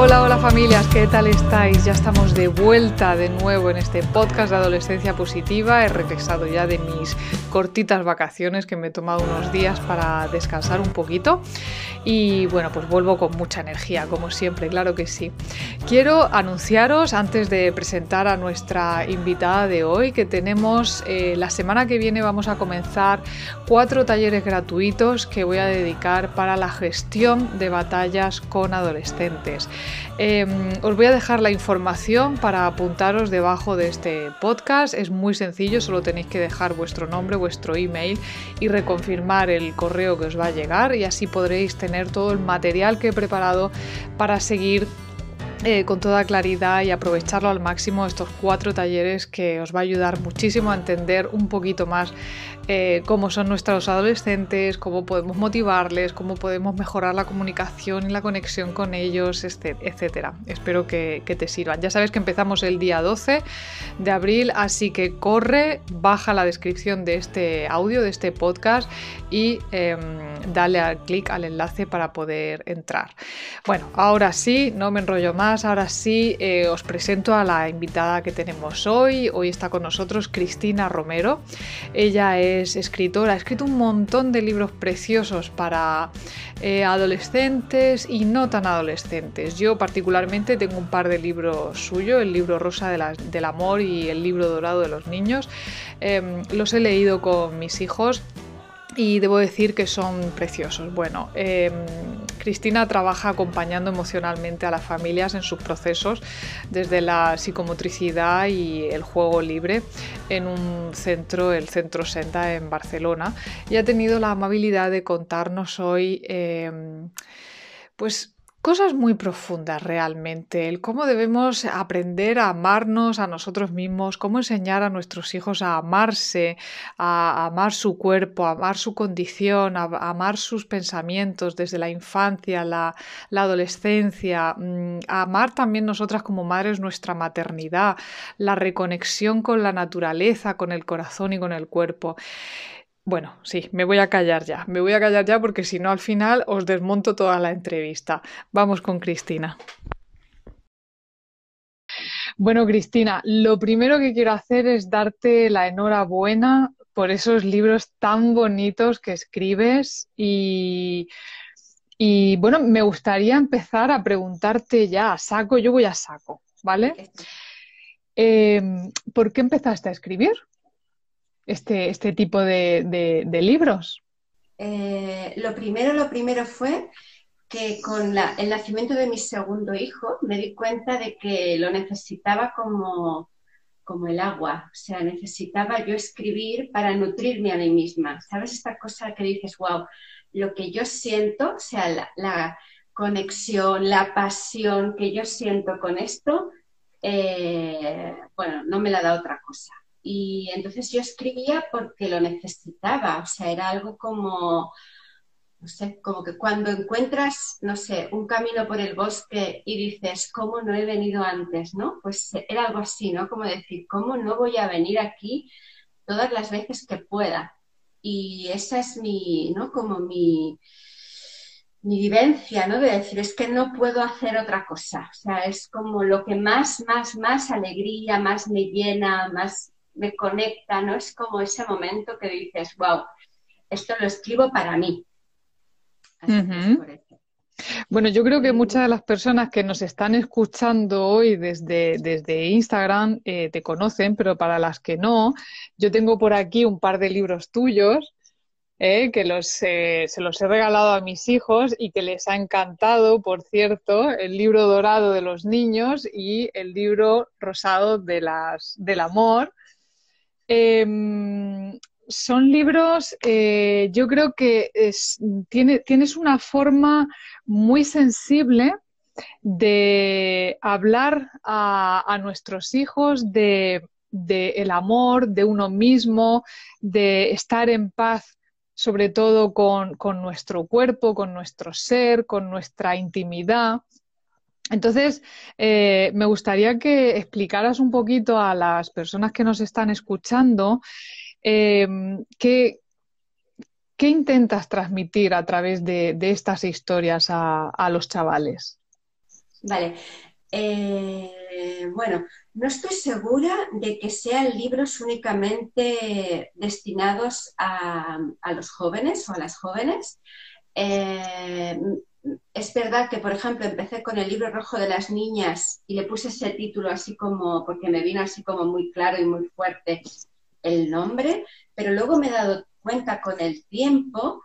Hola, hola familias, ¿qué tal estáis? Ya estamos de vuelta de nuevo en este podcast de Adolescencia Positiva. He regresado ya de mis cortitas vacaciones que me he tomado unos días para descansar un poquito. Y bueno, pues vuelvo con mucha energía, como siempre, claro que sí. Quiero anunciaros, antes de presentar a nuestra invitada de hoy, que tenemos eh, la semana que viene vamos a comenzar cuatro talleres gratuitos que voy a dedicar para la gestión de batallas con adolescentes. Em, os voy a dejar la información para apuntaros debajo de este podcast. Es muy sencillo, solo tenéis que dejar vuestro nombre, vuestro email y reconfirmar el correo que os va a llegar y así podréis tener todo el material que he preparado para seguir eh, con toda claridad y aprovecharlo al máximo estos cuatro talleres que os va a ayudar muchísimo a entender un poquito más eh, cómo son nuestros adolescentes, cómo podemos motivarles, cómo podemos mejorar la comunicación y la conexión con ellos, etcétera. Espero que, te sirvan. Ya sabes que empezamos el día 12 de abril, así que corre, baja la descripción de este audio, de este podcast y em, dale al clic al enlace para poder entrar. Bueno, ahora sí, no me enrollo más, ahora sí eh, os presento a la invitada que tenemos hoy. Hoy está con nosotros Cristina Romero. Ella es es escritora, ha escrito un montón de libros preciosos para eh, adolescentes y no tan adolescentes. Yo particularmente tengo un par de libros suyos, el libro rosa del amor y el libro dorado de los niños. Em, los he leído con mis hijos y debo decir que son preciosos. Bueno, em, Cristina trabaja acompañando emocionalmente a las familias en sus procesos desde la psicomotricidad y el juego libre en un centro, el Centro Senda en Barcelona, y ha tenido la amabilidad de contarnos hoy em, pues cosas muy profundas realmente, el cómo debemos aprender a amarnos a nosotros mismos, cómo enseñar a nuestros hijos a amarse, a amar su cuerpo, a amar su condición, a amar sus pensamientos desde la infancia, la, la adolescencia, mm, a amar también nosotras como madres nuestra maternidad, la reconexión con la naturaleza, con el corazón y con el cuerpo. Bueno, sí, me voy a callar ya. Me voy a callar ya porque si no al final os desmonto toda la entrevista. Vamos con Cristina. Bueno, Cristina, lo primero que quiero hacer es darte la enhorabuena por esos libros tan bonitos que escribes y, y bueno, me gustaría empezar a preguntarte ya a saco, yo voy a saco, ¿vale? Em, ¿Por qué empezaste a escribir? Este, este tipo de, libros? Eh, lo primero, lo primero fue que con el nacimiento de mi segundo hijo me di cuenta de que lo necesitaba como, como el agua, o sea, necesitaba yo escribir para nutrirme a mí misma. ¿Sabes esta cosa que dices, wow, lo que yo siento, o sea, la, la conexión, la pasión que yo siento con esto, eh, bueno, no me la da otra cosa. Y entonces yo escribía porque lo necesitaba, o sea, era algo como, no sé, como que cuando encuentras, no sé, un camino por el bosque y dices, ¿cómo no he venido antes? ¿No? Pues era algo así, ¿no? Como decir, ¿cómo no voy a venir aquí todas las veces que pueda? Y esa es mi, ¿no? Como mi, mi vivencia, ¿no? De decir, es que no puedo hacer otra cosa. O sea, es como lo que más, más, más alegría, más me llena, más me conecta, ¿no? Es como ese momento que dices, wow, esto lo escribo para mí. Bueno, yo creo que muchas de las personas que nos están escuchando hoy desde, desde Instagram eh, te conocen, pero para las que no, yo tengo por aquí un par de libros tuyos eh, que los, eh, se los he regalado a mis hijos y que les ha encantado, por cierto, el libro dorado de los niños y el libro rosado de las, del amor. Em, son libros, eh, yo creo que tiene, tienes una forma muy sensible de hablar a, nuestros hijos de, el amor, de uno mismo, de estar en paz sobre todo con, nuestro cuerpo, con nuestro ser, con nuestra intimidad. Entonces, eh, me gustaría que explicaras un poquito a las personas que nos están escuchando em, qué, intentas transmitir a través de, estas historias a, los chavales. Vale. Eh, bueno, no estoy segura de que sean libros únicamente destinados a, los jóvenes o a las jóvenes. Eh, es verdad que, por ejemplo, empecé con el libro rojo de las niñas y le puse ese título así como, porque me vino así como muy claro y muy fuerte el nombre, pero luego me he dado cuenta con el tiempo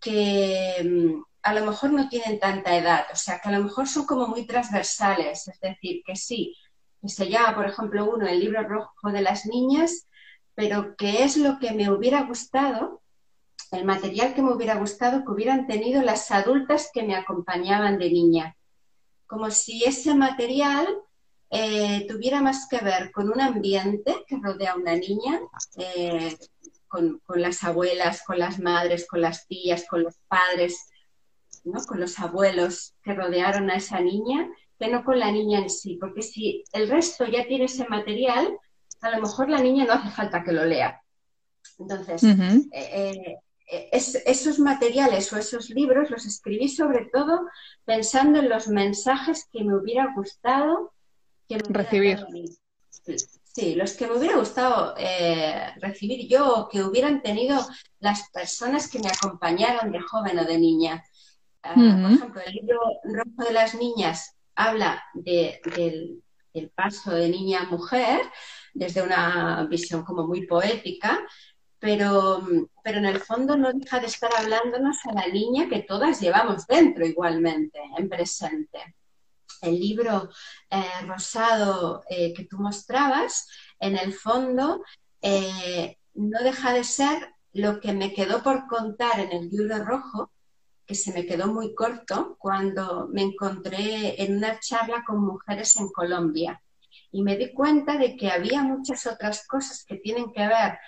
que mm, a lo mejor no tienen tanta edad, o sea, que a lo mejor son como muy transversales, es decir, que sí, que se llama, por ejemplo, uno, el libro rojo de las niñas, pero que es lo que me hubiera gustado el material que me hubiera gustado que hubieran tenido las adultas que me acompañaban de niña. Como si ese material eh, tuviera más que ver con un ambiente que rodea a una niña, eh, con, las abuelas, con las madres, con las tías, con los padres, con los abuelos que rodearon a esa niña, que no con la niña en sí. Porque si el resto ya tiene ese material, a lo mejor la niña no hace falta que lo lea. Entonces, eh, esos materiales o esos libros los escribí sobre todo pensando en los mensajes que me hubiera gustado recibir. Sí, los que me hubiera gustado eh, recibir yo o que hubieran tenido las personas que me acompañaron de joven o de niña. Ah, por ejemplo, el libro Rojo de las Niñas habla del, del paso de niña a mujer desde una visión como muy poética, pero, pero en el fondo no deja de estar hablándonos a la niña que todas llevamos dentro igualmente, en presente. El libro eh, rosado eh, que tú mostrabas, en el fondo, eh, no deja de ser lo que me quedó por contar en el libro rojo, que se me quedó muy corto cuando me encontré en una charla con mujeres en Colombia. Y me di cuenta de que había muchas otras cosas que tienen que ver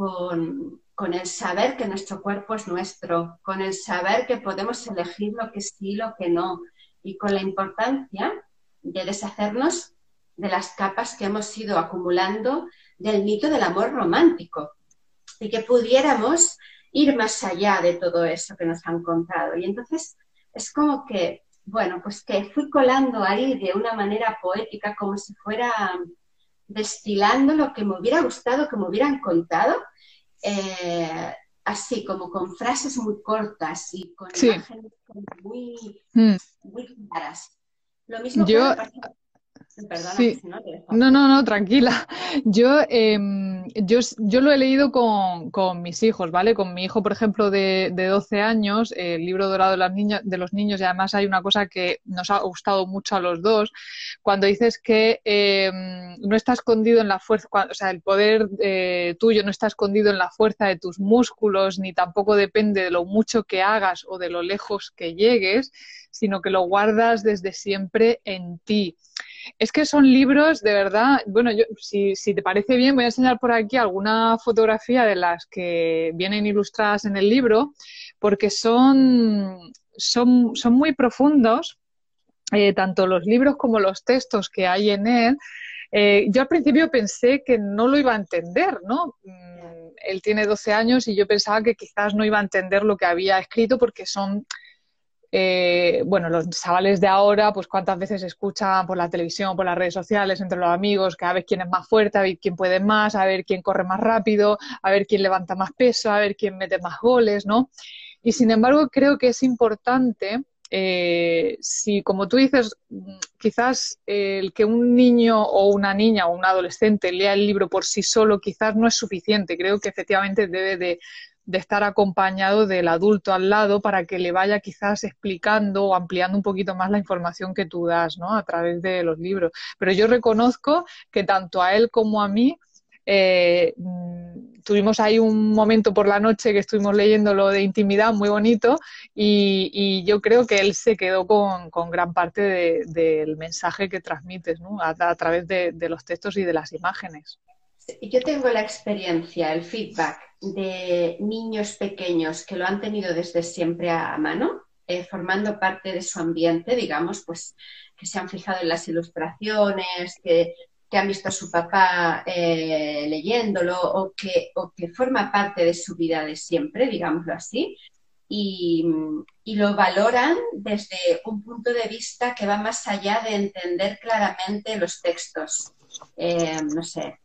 con, el saber que nuestro cuerpo es nuestro, con el saber que podemos elegir lo que sí, lo que no, y con la importancia de deshacernos de las capas que hemos ido acumulando del mito del amor romántico y que pudiéramos ir más allá de todo eso que nos han contado. Y entonces es como que, bueno, pues que fui colando ahí de una manera poética como si fuera destilando lo que me hubiera gustado que me hubieran contado, eh, así como con frases muy cortas y con imágenes muy, mm. muy claras. Lo mismo Yo... no, no, no, tranquila. Yo, em, yo, yo, lo he leído con, con, mis hijos, ¿vale? Con mi hijo, por ejemplo, de, de 12 años, el libro dorado de, las niñas, de los niños, y además hay una cosa que nos ha gustado mucho a los dos, cuando dices que em, no está escondido en la fuerza, o sea, el poder eh, tuyo no está escondido en la fuerza de tus músculos, ni tampoco depende de lo mucho que hagas o de lo lejos que llegues, sino que lo guardas desde siempre en ti. Es que son libros, de verdad, bueno, yo, si, si, te parece bien, voy a enseñar por aquí alguna fotografía de las que vienen ilustradas en el libro, porque son, son, son muy profundos, eh, tanto los libros como los textos que hay en él. Eh, yo al principio pensé que no lo iba a entender, ¿no? Mm, él tiene 12 años y yo pensaba que quizás no iba a entender lo que había escrito porque son eh, bueno, los chavales de ahora, pues cuántas veces escuchan por la televisión, por las redes sociales, entre los amigos, que a ver quién es más fuerte, a ver quién puede más, a ver quién corre más rápido, a ver quién levanta más peso, a ver quién mete más goles, ¿no? Y sin embargo, creo que es importante, eh, si como tú dices, quizás el que un niño o una niña o un adolescente lea el libro por sí solo quizás no es suficiente. Creo que efectivamente debe de de estar acompañado del adulto al lado para que le vaya quizás explicando o ampliando un poquito más la información que tú das, ¿no? A través de los libros. Pero yo reconozco que tanto a él como a mí eh, mm, tuvimos ahí un momento por la noche que estuvimos leyendo lo de intimidad muy bonito y, yo creo que él se quedó con, gran parte del mensaje que transmites ¿no? a, través de, los textos y de las imágenes. Yo tengo la experiencia, el feedback de niños pequeños que lo han tenido desde siempre a mano, eh, formando parte de su ambiente, digamos, pues que se han fijado en las ilustraciones, que, han visto a su papá eh, leyéndolo o que, o que forma parte de su vida de siempre, digámoslo así, y, lo valoran desde un punto de vista que va más allá de entender claramente los textos. Eh, no sé,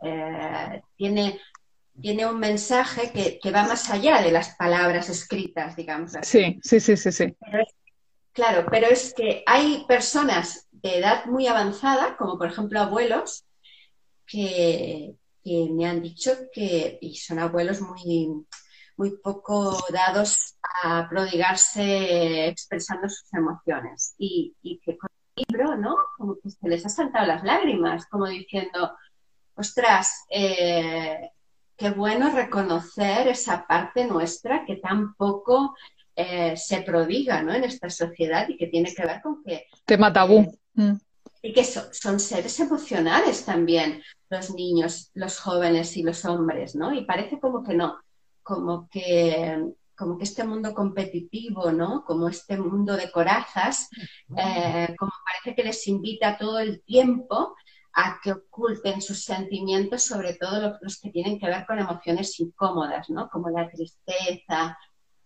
tiene, tiene un mensaje que, va más allá de las palabras escritas, digamos así. Sí, sí, sí, sí. claro, pero es que hay personas de edad muy avanzada, como por ejemplo abuelos, que, me han dicho que, y son abuelos muy, muy poco dados a prodigarse expresando sus emociones. Y, que con libro, ¿no? Como que se les ha saltado las lágrimas, como diciendo, ostras, eh, qué bueno reconocer esa parte nuestra que tampoco eh, se prodiga ¿no? en esta sociedad y que tiene que ver con que... Tema tabú. Eh, mm. Y que son seres emocionales también los niños, los jóvenes y los hombres, ¿no? Y parece como que no, como que como que este mundo competitivo, ¿no? Como este mundo de corazas, eh, como parece que les invita todo el tiempo a que oculten sus sentimientos, sobre todo los, que tienen que ver con emociones incómodas, ¿no? Como la tristeza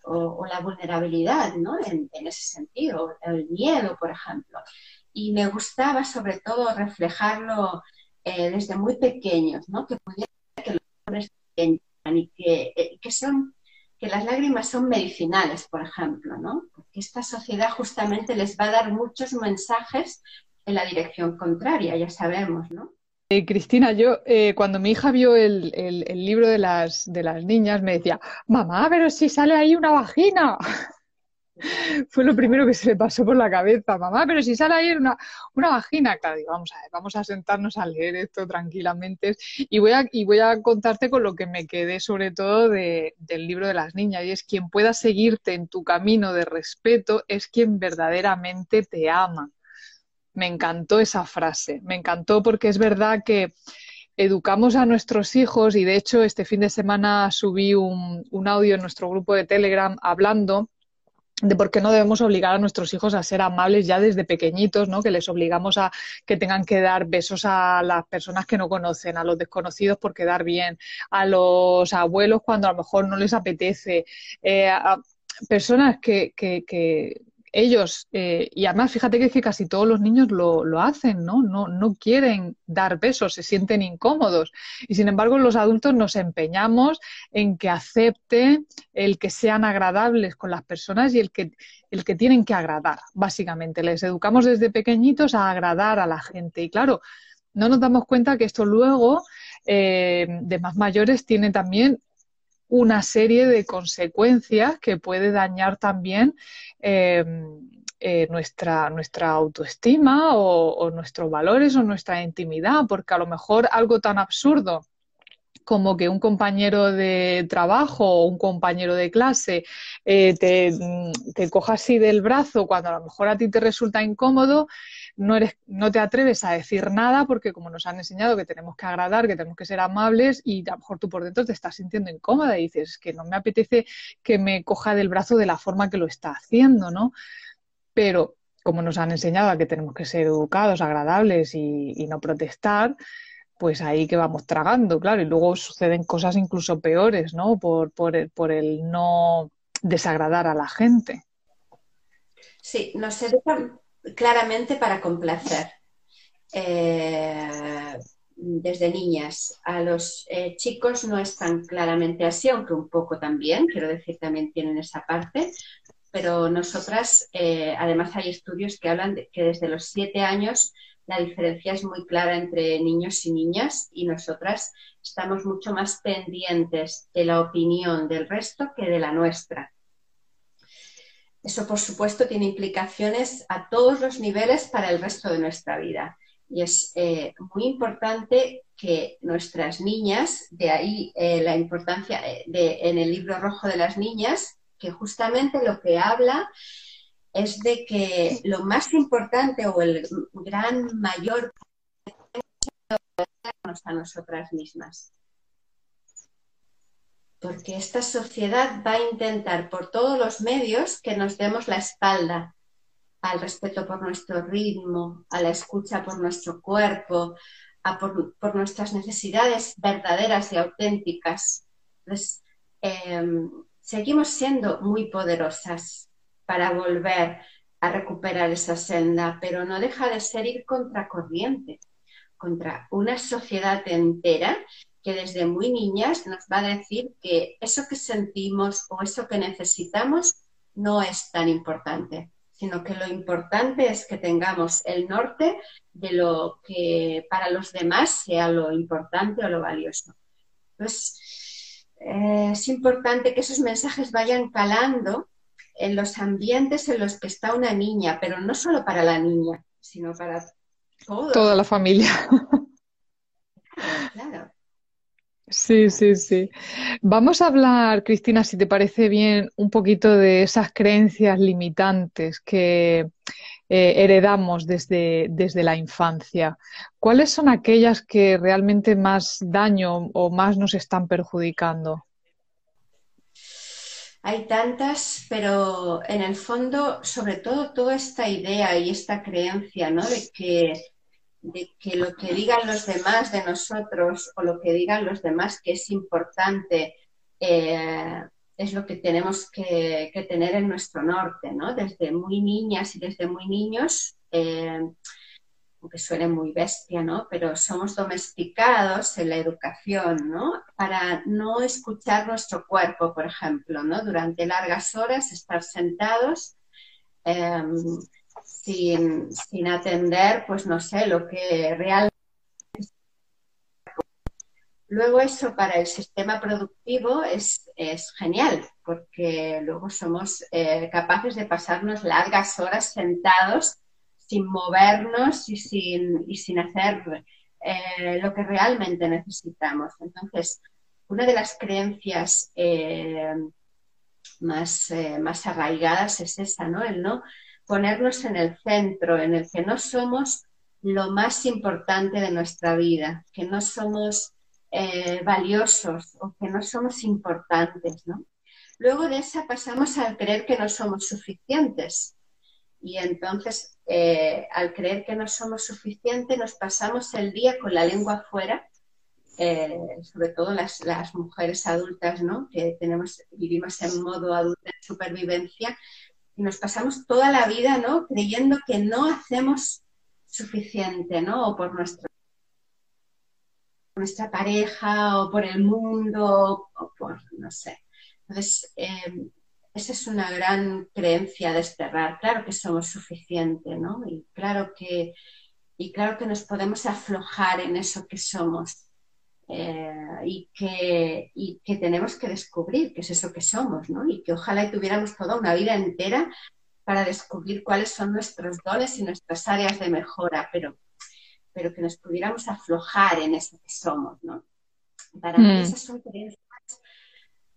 o, la vulnerabilidad, ¿no? En, ese sentido, el miedo, por ejemplo. Y me gustaba sobre todo reflejarlo eh, desde muy pequeños, ¿no? Que pudieran que los hombres y que, eh, que son que las lágrimas son medicinales, por ejemplo, ¿no? Porque esta sociedad justamente les va a dar muchos mensajes en la dirección contraria, ya sabemos, ¿no? Eh, Cristina, yo eh, cuando mi hija vio el, libro de las, de las niñas me decía, mamá, pero si sale ahí una vagina. Fue lo primero que se le pasó por la cabeza, mamá, pero si sale ahí una, una vagina. Claro, vamos a ver, vamos a sentarnos a leer esto tranquilamente y voy a, y voy a contarte con lo que me quedé sobre todo del libro de las niñas y es quien pueda seguirte en tu camino de respeto es quien verdaderamente te ama me encantó esa frase, me encantó porque es verdad que educamos a nuestros hijos y de hecho este fin de semana subí un, audio en nuestro grupo de Telegram hablando de por qué no debemos obligar a nuestros hijos a ser amables ya desde pequeñitos, ¿no? Que les obligamos a que tengan que dar besos a las personas que no conocen, a los desconocidos por quedar bien, a los abuelos cuando a lo mejor no les apetece, eh, a personas que, que, que, ellos, eh, y además fíjate que, que casi todos los niños lo, lo hacen, ¿no? ¿no? No quieren dar besos, se sienten incómodos. Y sin embargo, los adultos nos empeñamos en que acepten el que sean agradables con las personas y el que, el que tienen que agradar, básicamente. Les educamos desde pequeñitos a agradar a la gente. Y claro, no nos damos cuenta que esto luego, eh, de más mayores, tiene también una serie de consecuencias que puede dañar también eh, eh, nuestra, nuestra autoestima o, nuestros valores o nuestra intimidad, porque a lo mejor algo tan absurdo como que un compañero de trabajo o un compañero de clase eh, te, te coja así del brazo cuando a lo mejor a ti te resulta incómodo, no, eres, no te atreves a decir nada porque como nos han enseñado que tenemos que agradar, que tenemos que ser amables y a lo mejor tú por dentro te estás sintiendo incómoda y dices que no me apetece que me coja del brazo de la forma que lo está haciendo, ¿no? Pero como nos han enseñado a que tenemos que ser educados, agradables y, no protestar, pues ahí que vamos tragando, claro, y luego suceden cosas incluso peores, ¿no? Por, por, el, por el no desagradar a la gente. Sí, nos educan claramente para complacer. Eh, desde niñas. A los eh, chicos no es tan claramente así, aunque un poco también, quiero decir, también tienen esa parte. Pero nosotras, eh, además hay estudios que hablan de que desde los siete años la diferencia es muy clara entre niños y niñas y nosotras estamos mucho más pendientes de la opinión del resto que de la nuestra. Eso, por supuesto, tiene implicaciones a todos los niveles para el resto de nuestra vida. Y es eh, muy importante que nuestras niñas, de ahí eh, la importancia eh, de, en el libro rojo de las niñas, que justamente lo que habla es de que lo más importante o el gran mayor a nosotras mismas. Porque esta sociedad va a intentar por todos los medios que nos demos la espalda al respeto por nuestro ritmo, a la escucha por nuestro cuerpo, a por, nuestras necesidades verdaderas y auténticas. Entonces, em, seguimos siendo muy poderosas para volver a recuperar esa senda, pero no deja de ser ir contracorriente, contra una sociedad entera que desde muy niñas nos va a decir que eso que sentimos o eso que necesitamos no es tan importante, sino que lo importante es que tengamos el norte de lo que para los demás sea lo importante o lo valioso. Entonces, eh, es importante que esos mensajes vayan calando en los ambientes en los que está una niña, pero no solo para la niña, sino para toda la familia. claro. Sí, sí, sí. Vamos a hablar, Cristina, si te parece bien, un poquito de esas creencias limitantes que eh, heredamos desde, desde la infancia. ¿Cuáles son aquellas que realmente más daño o más nos están perjudicando? Hay tantas, pero en el fondo, sobre todo, toda esta idea y esta creencia, ¿no? De que de que lo que digan los demás de nosotros o lo que digan los demás que es importante eh, es lo que tenemos que, tener en nuestro norte, ¿no? Desde muy niñas y desde muy niños, eh, aunque suene muy bestia, ¿no? Pero somos domesticados en la educación, ¿no? Para no escuchar nuestro cuerpo, por ejemplo, ¿no? Durante largas horas estar sentados. Eh, sin, sin atender, pues no sé, lo que realmente... Luego eso para el sistema productivo es, es genial, porque luego somos eh, capaces de pasarnos largas horas sentados sin movernos y sin, y sin hacer eh, lo que realmente necesitamos. Entonces, una de las creencias eh, más, más arraigadas es esa, ¿no? El no ponernos en el centro, en el que no somos lo más importante de nuestra vida, que no somos eh, valiosos o que no somos importantes, ¿no? Luego de esa pasamos al creer que no somos suficientes. Y entonces, eh, al creer que no somos suficientes, nos pasamos el día con la lengua afuera, eh, sobre todo las, las, mujeres adultas, ¿no? Que tenemos, vivimos en modo adulto de supervivencia, y nos pasamos toda la vida, ¿no? Creyendo que no hacemos suficiente, ¿no? O por nuestro, nuestra pareja, o por el mundo, o por, no sé. Entonces, em, esa es una gran creencia desterrar. Claro que somos suficientes, ¿no? Y claro que, y claro que nos podemos aflojar en eso que somos. Eh, y, que, y, que, tenemos que descubrir qué es eso que somos, ¿no? Y que ojalá tuviéramos toda una vida entera para descubrir cuáles son nuestros dones y nuestras áreas de mejora, pero, pero que nos pudiéramos aflojar en eso que somos, ¿no? Para mí mm. esas son creencias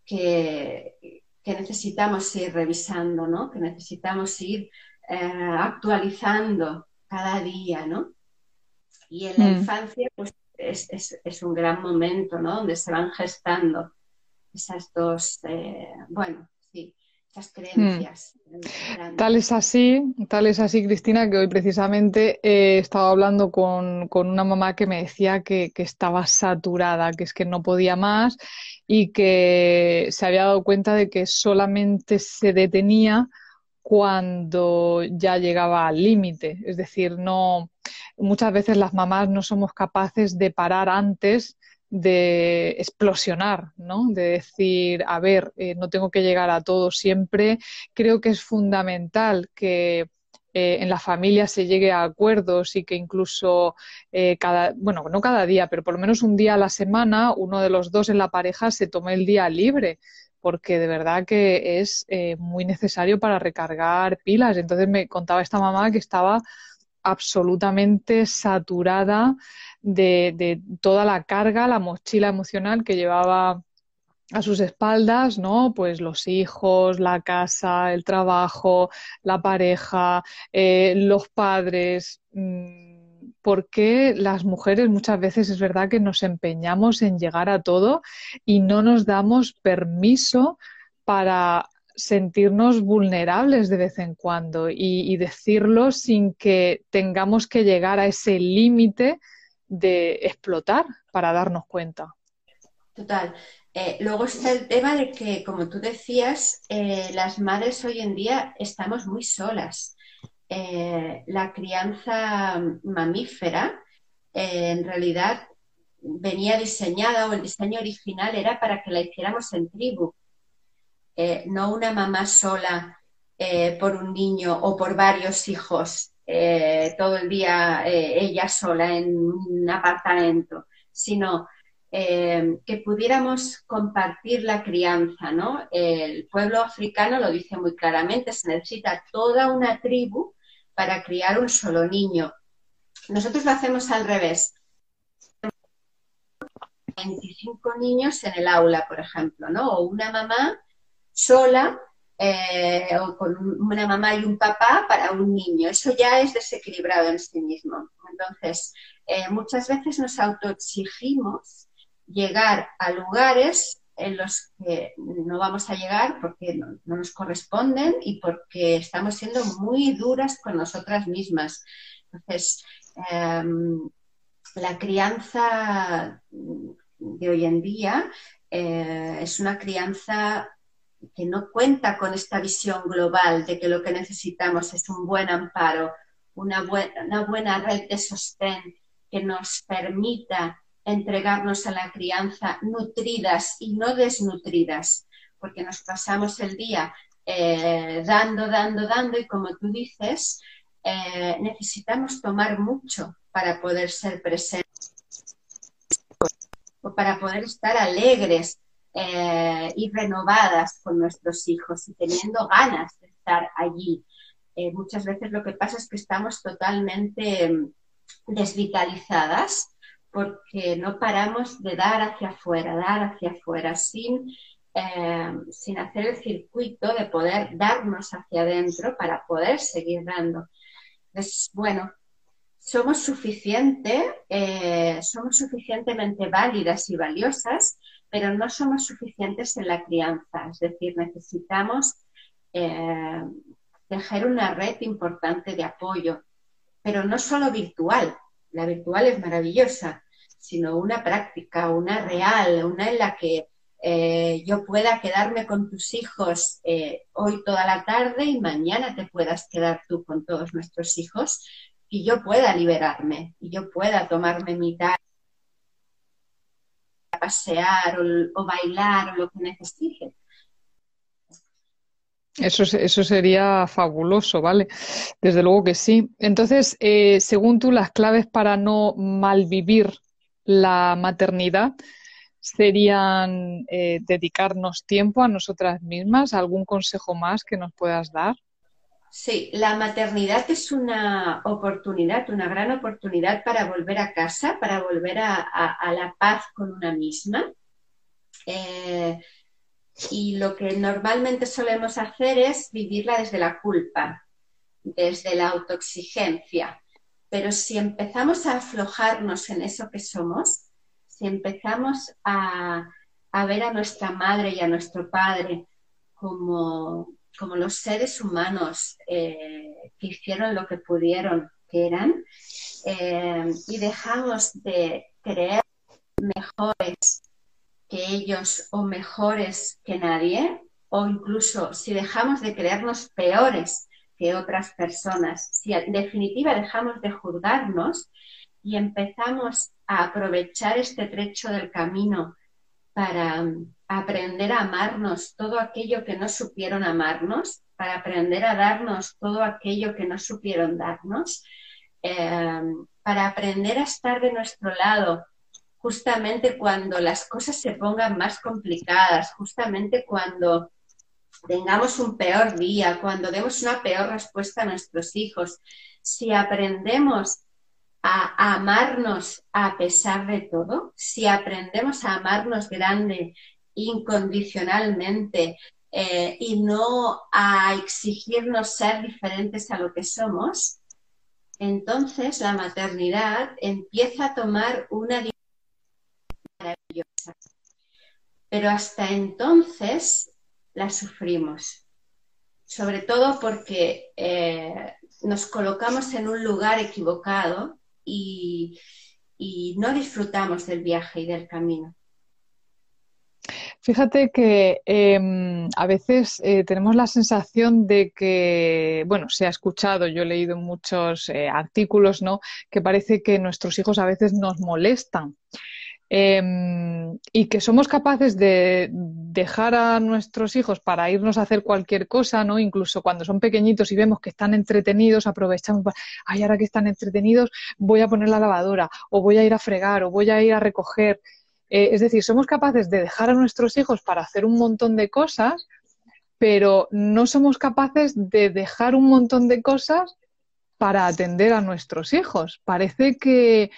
que, que, necesitamos ir revisando, ¿no? Que necesitamos ir eh, actualizando cada día, ¿no? Y en la mm. infancia, pues es, un gran momento, ¿no? Donde se van gestando esas dos, eh, bueno, sí, esas creencias. Hmm. Tal es así, tal es así, Cristina, que hoy precisamente he estado hablando con, una mamá que me decía que, que, estaba saturada, que es que no podía más y que se había dado cuenta de que solamente se detenía cuando ya llegaba al límite, es decir, no, muchas veces las mamás no somos capaces de parar antes de explosionar, ¿no? De decir, a ver, eh, no tengo que llegar a todo siempre. Creo que es fundamental que eh, en la familia se llegue a acuerdos y que incluso eh, cada, bueno, no cada día, pero por lo menos un día a la semana, uno de los dos en la pareja se tome el día libre porque de verdad que es muy necesario para recargar pilas. Entonces me contaba esta mamá que estaba absolutamente saturada de, toda la carga, la mochila emocional que llevaba a sus espaldas, ¿no? Pues los hijos, la casa, el trabajo, la pareja, eh, los padres, mm, por qué las mujeres muchas veces es verdad que nos empeñamos en llegar a todo y no nos damos permiso para sentirnos vulnerables de vez en cuando y, decirlo sin que tengamos que llegar a ese límite de explotar para darnos cuenta. Total. Eh, luego está el tema de que, como tú decías, eh, las madres hoy en día estamos muy solas. Eh, la crianza mamífera en realidad venía diseñada o el diseño original era para que la hiciéramos en tribu, no una mamá sola por un niño o por varios hijos todo el día ella sola en un apartamento, sino eh, que pudiéramos compartir la crianza, ¿no? El pueblo africano lo dice muy claramente, se necesita toda una tribu para criar un solo niño. Nosotros lo hacemos al revés. 25 niños en el aula, por ejemplo, ¿no? O una mamá sola eh, o con una mamá y un papá para un niño. Eso ya es desequilibrado en sí mismo. Entonces, eh, muchas veces nos autoexigimos llegar a lugares en los que no vamos a llegar porque no, nos corresponden y porque estamos siendo muy duras con nosotras mismas. Entonces, em, la crianza de hoy en día eh, es una crianza que no cuenta con esta visión global de que lo que necesitamos es un buen amparo, una, una buena red de sostén que nos permita entregarnos a la crianza nutridas y no desnutridas, porque nos pasamos el día eh, dando, dando, dando y como tú dices, eh, necesitamos tomar mucho para poder ser presentes o para poder estar alegres eh, y renovadas con nuestros hijos y teniendo ganas de estar allí. muchas veces lo que pasa es que estamos totalmente mm, desvitalizadas porque no paramos de dar hacia afuera, dar hacia afuera, sin, eh, sin hacer el circuito de poder darnos hacia adentro para poder seguir dando. Es bueno, somos suficiente, eh, somos suficientemente válidas y valiosas, pero no somos suficientes en la crianza. Es decir, necesitamos eh, tejer una red importante de apoyo, pero no solo virtual, la virtual es maravillosa, sino una práctica, una real, una en la que eh, yo pueda quedarme con tus hijos eh, hoy toda la tarde y mañana te puedas quedar tú con todos nuestros hijos y yo pueda liberarme y yo pueda tomarme mi tarde pasear o, bailar o lo que necesite. Eso, eso sería fabuloso, ¿vale? Desde luego que sí. Entonces, eh, según tú, las claves para no malvivir la maternidad serían eh, dedicarnos tiempo a nosotras mismas. ¿Algún consejo más que nos puedas dar? Sí, la maternidad es una oportunidad, una gran oportunidad para volver a casa, para volver a, la paz con una misma. Eh, y lo que normalmente solemos hacer es vivirla desde la culpa, desde la autoexigencia. Pero si empezamos a aflojarnos en eso que somos, si empezamos a, ver a nuestra madre y a nuestro padre como, los seres humanos eh, que hicieron lo que pudieron, que eran, eh, y dejamos de creer mejores que ellos o mejores que nadie, o incluso si dejamos de creernos peores que otras personas, si en definitiva dejamos de juzgarnos y empezamos a aprovechar este trecho del camino para aprender a amarnos todo aquello que no supieron amarnos, para aprender a darnos todo aquello que no supieron darnos, eh, para aprender a estar de nuestro lado justamente cuando las cosas se pongan más complicadas, justamente cuando tengamos un peor día, cuando demos una peor respuesta a nuestros hijos, si aprendemos a, amarnos a pesar de todo, si aprendemos a amarnos grande, incondicionalmente, eh, y no a exigirnos ser diferentes a lo que somos, entonces la maternidad empieza a tomar una dimensión maravillosa. Pero hasta entonces la sufrimos, sobre todo porque eh, nos colocamos en un lugar equivocado y, no disfrutamos del viaje y del camino. Fíjate que em, a veces eh, tenemos la sensación de que, bueno, se ha escuchado, yo he leído muchos eh, artículos, ¿no? Que parece que nuestros hijos a veces nos molestan. Em, y que somos capaces de dejar a nuestros hijos para irnos a hacer cualquier cosa, ¿no? Incluso cuando son pequeñitos y vemos que están entretenidos, aprovechamos, ay, ahora que están entretenidos, voy a poner la lavadora, o voy a ir a fregar, o voy a ir a recoger. Eh, es decir, somos capaces de dejar a nuestros hijos para hacer un montón de cosas, pero no somos capaces de dejar un montón de cosas para atender a nuestros hijos. Parece que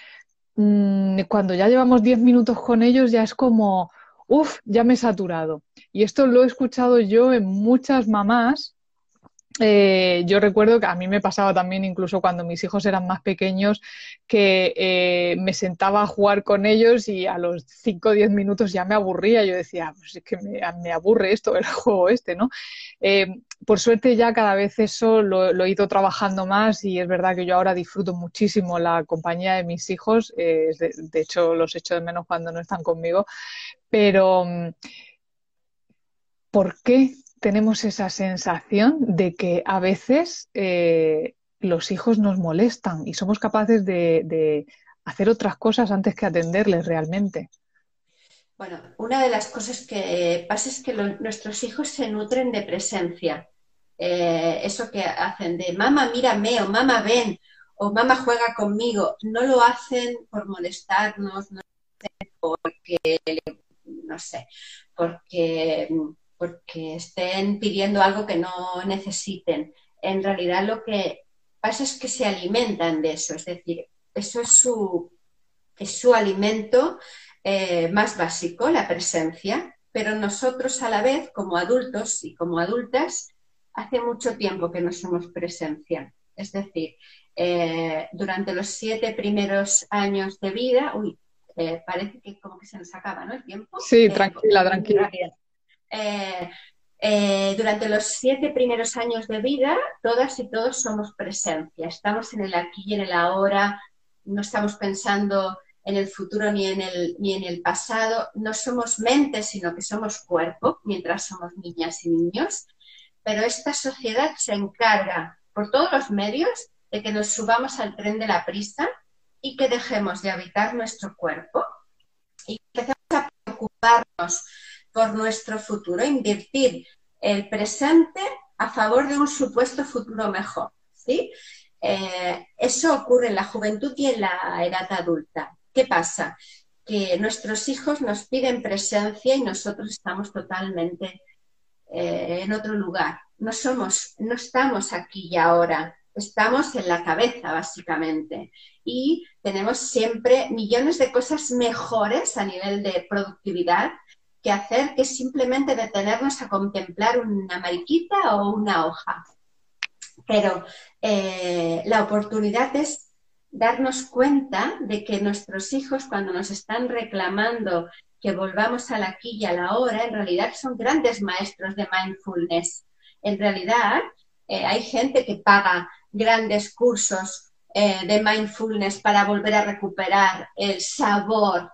Mm, cuando ya llevamos 10 minutos con ellos ya es como, uff, ya me he saturado. Y esto lo he escuchado yo en muchas mamás eh, yo recuerdo que a mí me pasaba también, incluso cuando mis hijos eran más pequeños, que eh, me sentaba a jugar con ellos y a los 5 o 10 minutos ya me aburría. Yo decía, pues es que me, aburre esto, el juego este, ¿no? Eh, por suerte ya cada vez eso lo, he ido trabajando más y es verdad que yo ahora disfruto muchísimo la compañía de mis hijos. De, hecho, los echo de menos cuando no están conmigo. Pero, mm, ¿por qué tenemos esa sensación de que a veces eh, los hijos nos molestan y somos capaces de, hacer otras cosas antes que atenderles realmente. Bueno, una de las cosas que pasa es que nuestros hijos se nutren de presencia. Eh, eso que hacen de mamá, mírame, o mamá, ven, o mamá, juega conmigo, no lo hacen por molestarnos, no lo hacen porque, no sé, porque porque estén pidiendo algo que no necesiten. En realidad lo que pasa es que se alimentan de eso, es decir, eso es su, es su alimento eh, más básico, la presencia, pero nosotros a la vez, como adultos y como adultas, hace mucho tiempo que no somos presencia. Es decir, eh, durante los siete primeros años de vida, uy, eh, parece que como que se nos acaba, ¿no? El tiempo. Sí, tranquila, tranquila. Eh, eh, durante los siete primeros años de vida, todas y todos somos presencia. Estamos en el aquí y en el ahora, no estamos pensando en el futuro ni en el, ni en el pasado. No somos mente, sino que somos cuerpo, mientras somos niñas y niños. Pero esta sociedad se encarga por todos los medios de que nos subamos al tren de la prisa y que dejemos de habitar nuestro cuerpo y que empecemos a preocuparnos por nuestro futuro, invertir el presente a favor de un supuesto futuro mejor. ¿sí? Eh, eso ocurre en la juventud y en la edad adulta. ¿Qué pasa? Que nuestros hijos nos piden presencia y nosotros estamos totalmente eh, en otro lugar. No somos, no estamos aquí y ahora, estamos en la cabeza básicamente y tenemos siempre millones de cosas mejores a nivel de productividad que hacer que simplemente detenernos a contemplar una mariquita o una hoja. Pero eh, la oportunidad es darnos cuenta de que nuestros hijos cuando nos están reclamando que volvamos a la aquí y a la hora, en realidad son grandes maestros de mindfulness. En realidad eh, hay gente que paga grandes cursos eh, de mindfulness para volver a recuperar el sabor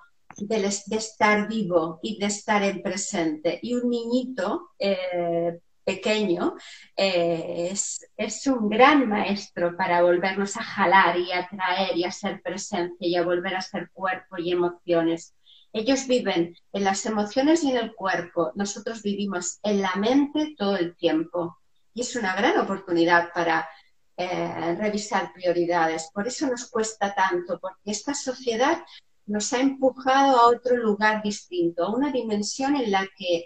de, estar vivo y de estar en presente. Y un niñito eh, pequeño eh, es, es, un gran maestro para volvernos a jalar y a traer y a ser presencia y a volver a ser cuerpo y emociones. Ellos viven en las emociones y en el cuerpo. Nosotros vivimos en la mente todo el tiempo. Y es una gran oportunidad para eh, revisar prioridades. Por eso nos cuesta tanto, porque esta sociedad nos ha empujado a otro lugar distinto, a una dimensión en la que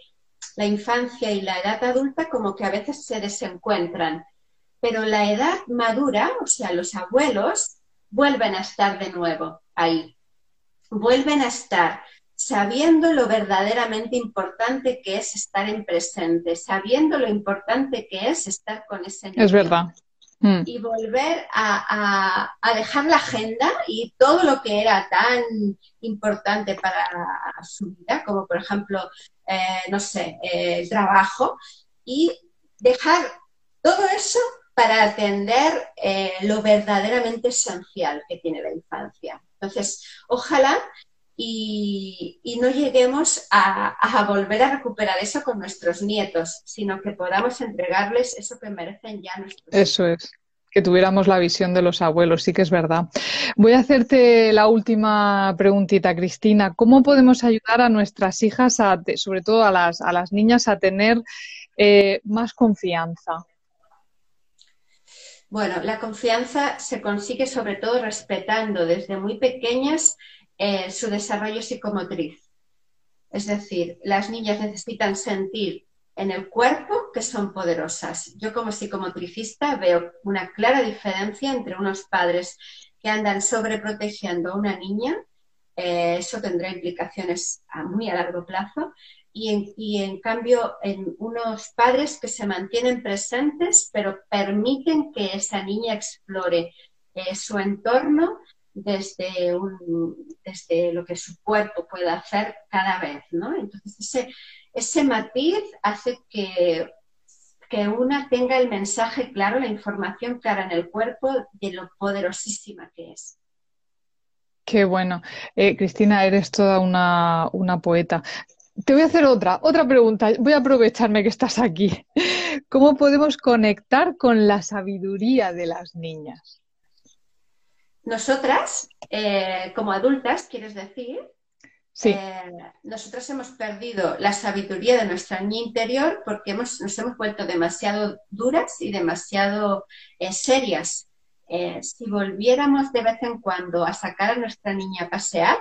la infancia y la edad adulta como que a veces se desencuentran, pero la edad madura, o sea, los abuelos, vuelven a estar de nuevo ahí, vuelven a estar sabiendo lo verdaderamente importante que es estar en presente, sabiendo lo importante que es estar con ese niño. Es verdad. Mm. y volver a, dejar la agenda y todo lo que era tan importante para su vida, como por ejemplo, eh, no sé, el trabajo, y dejar todo eso para atender eh, lo verdaderamente esencial que tiene la infancia. Entonces, ojalá y, no lleguemos a, volver a recuperar eso con nuestros nietos, sino que podamos entregarles eso que merecen ya nuestros Eso es que tuviéramos la visión de los abuelos, sí que es verdad. Voy a hacerte la última preguntita, Cristina. ¿Cómo podemos ayudar a nuestras hijas, sobre todo a las, a las niñas, a tener eh, más confianza? Bueno, la confianza se consigue sobre todo respetando desde muy pequeñas eh, su desarrollo psicomotriz. Es decir, las niñas necesitan sentir en el cuerpo que son poderosas. Yo como psicomotricista veo una clara diferencia entre unos padres que andan sobreprotegiendo a una niña, eh, eso tendrá implicaciones a muy a largo plazo, y en, cambio en unos padres que se mantienen presentes pero permiten que esa niña explore eh, su entorno desde, un, desde lo que su cuerpo puede hacer cada vez, ¿no? Entonces, ese, ese matiz hace que, que una tenga el mensaje claro, la información clara en el cuerpo de lo poderosísima que es. Qué bueno. Eh, Cristina, eres toda una, una, poeta. Te voy a hacer otra, otra pregunta. Voy a aprovecharme que estás aquí. ¿Cómo podemos conectar con la sabiduría de las niñas? Nosotras, eh, como adultas, quieres decir, sí. Eh, nosotras hemos perdido la sabiduría de nuestra niña interior porque hemos, nos hemos vuelto demasiado duras y demasiado eh, serias. si volviéramos de vez en cuando a sacar a nuestra niña a pasear,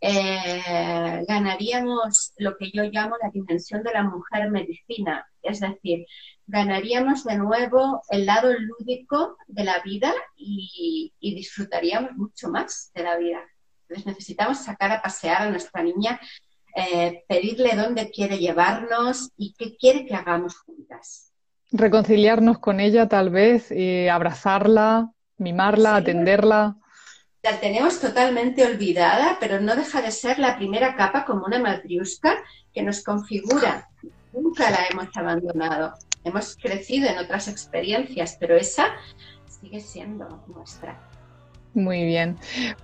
ganaríamos lo que yo llamo la dimensión de la mujer medicina, es decir, ganaríamos de nuevo el lado lúdico de la vida y, disfrutaríamos mucho más de la vida. Entonces necesitamos sacar a pasear a nuestra niña, eh, pedirle dónde quiere llevarnos y qué quiere que hagamos juntas. Reconciliarnos con ella tal vez, y abrazarla, mimarla, atenderla. La tenemos totalmente olvidada, pero no deja de ser la primera capa como una matriusca que nos configura. Nunca la hemos abandonado hemos crecido en otras experiencias, pero esa sigue siendo nuestra. Muy bien.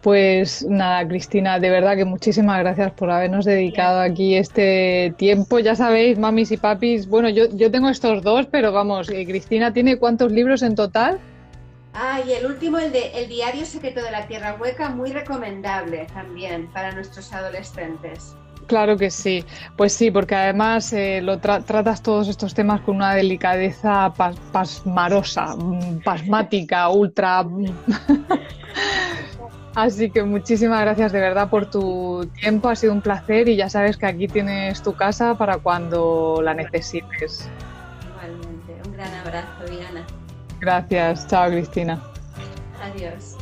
Pues nada, Cristina, de verdad que muchísimas gracias por habernos dedicado aquí este tiempo. Ya sabéis, mamis y papis, bueno, yo, yo tengo estos dos, pero vamos, eh, Cristina tiene cuántos libros en total? Ah, y el último, el de El diario secreto de la Tierra Hueca, muy recomendable también para nuestros adolescentes. Claro que sí, pues sí, porque además eh, lo tratas todos estos temas con una delicadeza pasmarosa, mm, pasmática, ultra. Mm. Así que muchísimas gracias de verdad por tu tiempo, ha sido un placer y ya sabes que aquí tienes tu casa para cuando la necesites. Igualmente, un gran abrazo, Diana. Gracias, chao Cristina. Adiós.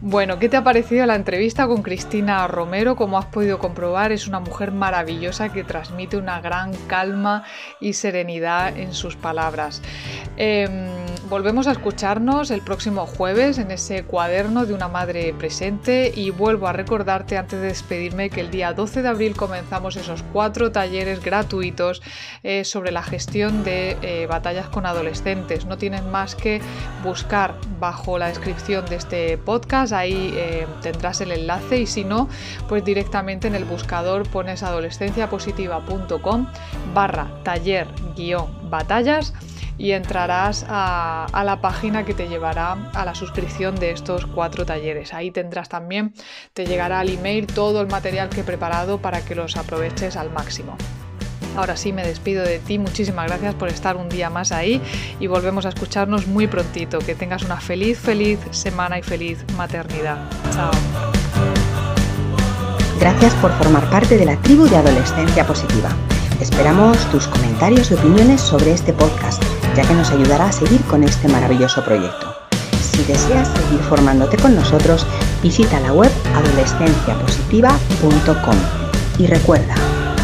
Bueno, ¿qué te ha parecido la entrevista con Cristina Romero? Como has podido comprobar, es una mujer maravillosa que transmite una gran calma y serenidad en sus palabras. Em, volvemos a escucharnos el próximo jueves en ese cuaderno de una madre presente y vuelvo a recordarte antes de despedirme que el día 12 de abril comenzamos esos cuatro talleres gratuitos eh, sobre la gestión de eh, batallas con adolescentes. No tienen más que buscar bajo la descripción de este ahí eh, tendrás el enlace y si no, pues directamente en el buscador pones adolescenciapositiva.com barra taller guion batallas y entrarás a, a, la página que te llevará a la suscripción de estos cuatro talleres. Ahí tendrás también, te llegará al email todo el material que he preparado para que los aproveches al máximo. Ahora sí me despido de ti, muchísimas gracias por estar un día más ahí y volvemos a escucharnos muy prontito. Que tengas una feliz, feliz semana y feliz maternidad. Chao. Gracias por formar parte de la tribu de Adolescencia Positiva. Esperamos tus comentarios y opiniones sobre este podcast, ya que nos ayudará a seguir con este maravilloso proyecto. Si deseas seguir formándote con nosotros, visita la web adolescenciapositiva.com y recuerda,